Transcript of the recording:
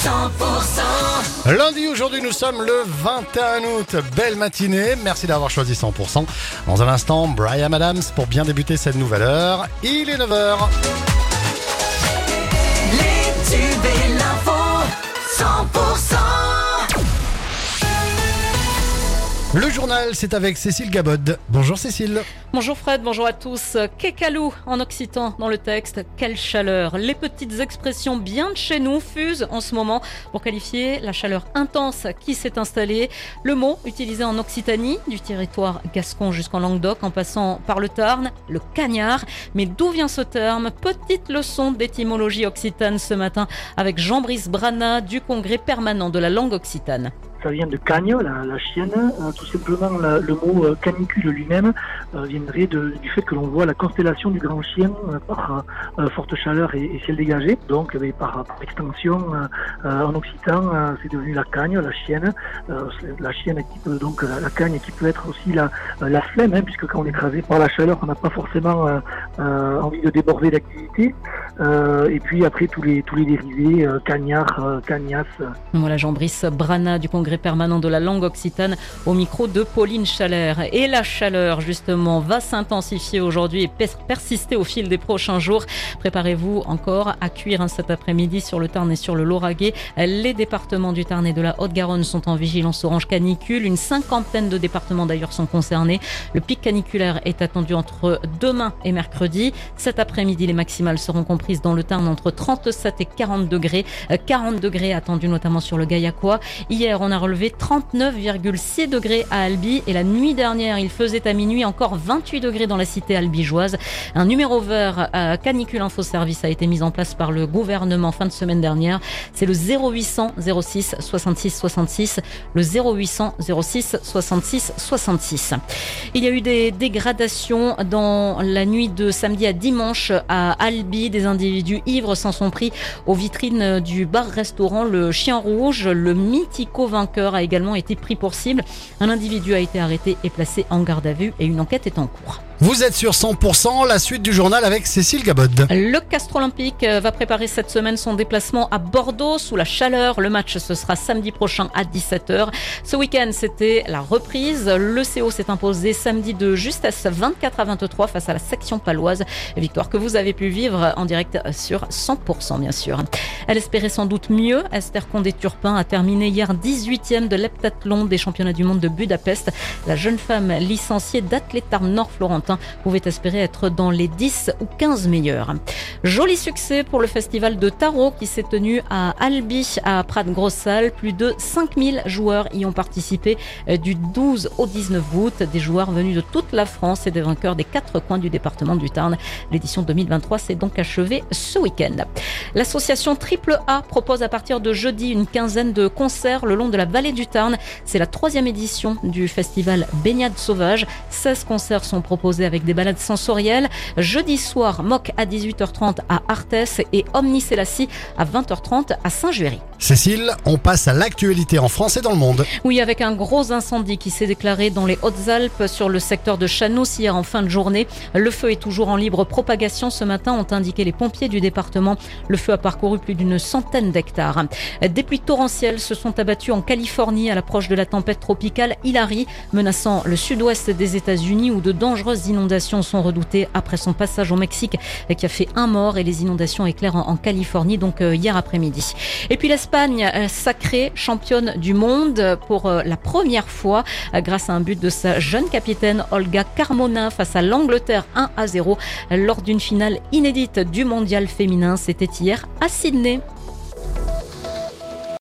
100% Lundi, aujourd'hui, nous sommes le 21 août. Belle matinée. Merci d'avoir choisi 100%. Dans un instant, Brian Adams pour bien débuter cette nouvelle heure. Il est 9h. Le journal, c'est avec Cécile Gabod. Bonjour Cécile. Bonjour Fred, bonjour à tous. Kekalou en occitan dans le texte. Quelle chaleur. Les petites expressions bien de chez nous fusent en ce moment pour qualifier la chaleur intense qui s'est installée. Le mot utilisé en Occitanie, du territoire gascon jusqu'en Languedoc en passant par le Tarn, le cagnard. Mais d'où vient ce terme? Petite leçon d'étymologie occitane ce matin avec Jean-Brice Brana du congrès permanent de la langue occitane. Ça vient de cagne, la, chienne. Euh, tout simplement, le mot euh, canicule lui-même euh, viendrait du fait que l'on voit la constellation du grand chien par forte chaleur et, ciel dégagé. Donc, eh par, extension, en occitan, c'est devenu la cagne, la chienne. La chienne qui peut donc la, qui peut être aussi la, la flemme, hein, puisque quand on est écrasé par la chaleur, on n'a pas forcément envie de déborder d'activité. Euh, et puis après tous les tous les dérivés, euh, cagnard, euh, cagnasse, Voilà Jean-Brice Brana du congrès permanent de la langue occitane au micro de Pauline Chalère. Et la chaleur justement va s'intensifier aujourd'hui et pers- persister au fil des prochains jours. Préparez-vous encore à cuire hein, cet après-midi sur le Tarn et sur le Lauragais. Les départements du Tarn et de la Haute-Garonne sont en vigilance orange canicule. Une cinquantaine de départements d'ailleurs sont concernés. Le pic caniculaire est attendu entre demain et mercredi. Cet après-midi, les maximales seront comprises dans le Tarn entre 37 et 40 degrés. Euh, 40 degrés attendus notamment sur le Gaillacois. Hier, on a relevé 39,6 degrés à Albi et la nuit dernière, il faisait à minuit encore 28 degrés dans la cité albigeoise. Un numéro vert à Canicule Info Service a été mis en place par le gouvernement fin de semaine dernière. C'est le 0800 06 66 66, le 0800 06 66 66. Il y a eu des dégradations dans la nuit de samedi à dimanche à Albi. Des individus ivres s'en sont pris aux vitrines du bar-restaurant Le Chien Rouge. Le mythico vainqueur a également été pris pour cible. Un individu a été arrêté et placé en garde à vue et une enquête est en cours. Vous êtes sur 100%, la suite du journal avec Cécile Gabod. Le Castre Olympique euh, va préparer cette semaine son déplacement à Bordeaux sous la chaleur. Le match, ce sera samedi prochain à 17h. Ce week-end, c'était la reprise. Le CO s'est imposé samedi de justesse 24 à 23 face à la section paloise. Victoire que vous avez pu vivre en direct sur 100% bien sûr. Elle espérait sans doute mieux. Esther Condé-Turpin a terminé hier 18e de l'heptathlon des championnats du monde de Budapest. La jeune femme licenciée d'Athlétar Nord-Florentin pouvait espérer être dans les 10 ou 15 meilleurs. Joli succès pour le festival de tarot qui s'est tenu à Albi, à Prat-Grossal. Plus de 5000 joueurs y ont participé euh, du 12 au 19 août. Des joueurs venus de toute la France et des vainqueurs des quatre coins du département du Tarn. L'édition 2023 s'est donc achevée ce week-end. L'association Triple A propose à partir de jeudi une quinzaine de concerts le long de la vallée du Tarn. C'est la troisième édition du festival Baignade Sauvage. 16 concerts sont proposés avec des balades sensorielles. Jeudi soir, Moc à 18h30 à Arthès et Omnicélassie à 20h30 à Saint-Juéry. Cécile, on passe à l'actualité en France et dans le monde. Oui, avec un gros incendie qui s'est déclaré dans les Hautes-Alpes sur le secteur de Chanos hier en fin de journée. Le feu est toujours en libre propagation ce matin, ont indiqué les pompiers du département. Le feu a parcouru plus d'une centaine d'hectares. Des pluies torrentielles se sont abattues en Californie à l'approche de la tempête tropicale Hilary, menaçant le sud-ouest des États-Unis où de dangereuses inondations sont redoutées après son passage au Mexique qui a fait un mort et les inondations éclairent en, en Californie donc euh, hier après-midi. Et puis l'Espagne, euh, sacrée championne du monde pour euh, la première fois euh, grâce à un but de sa jeune capitaine Olga Carmona face à l'Angleterre 1 à 0 lors d'une finale inédite du mondial féminin. C'était hier à Sydney.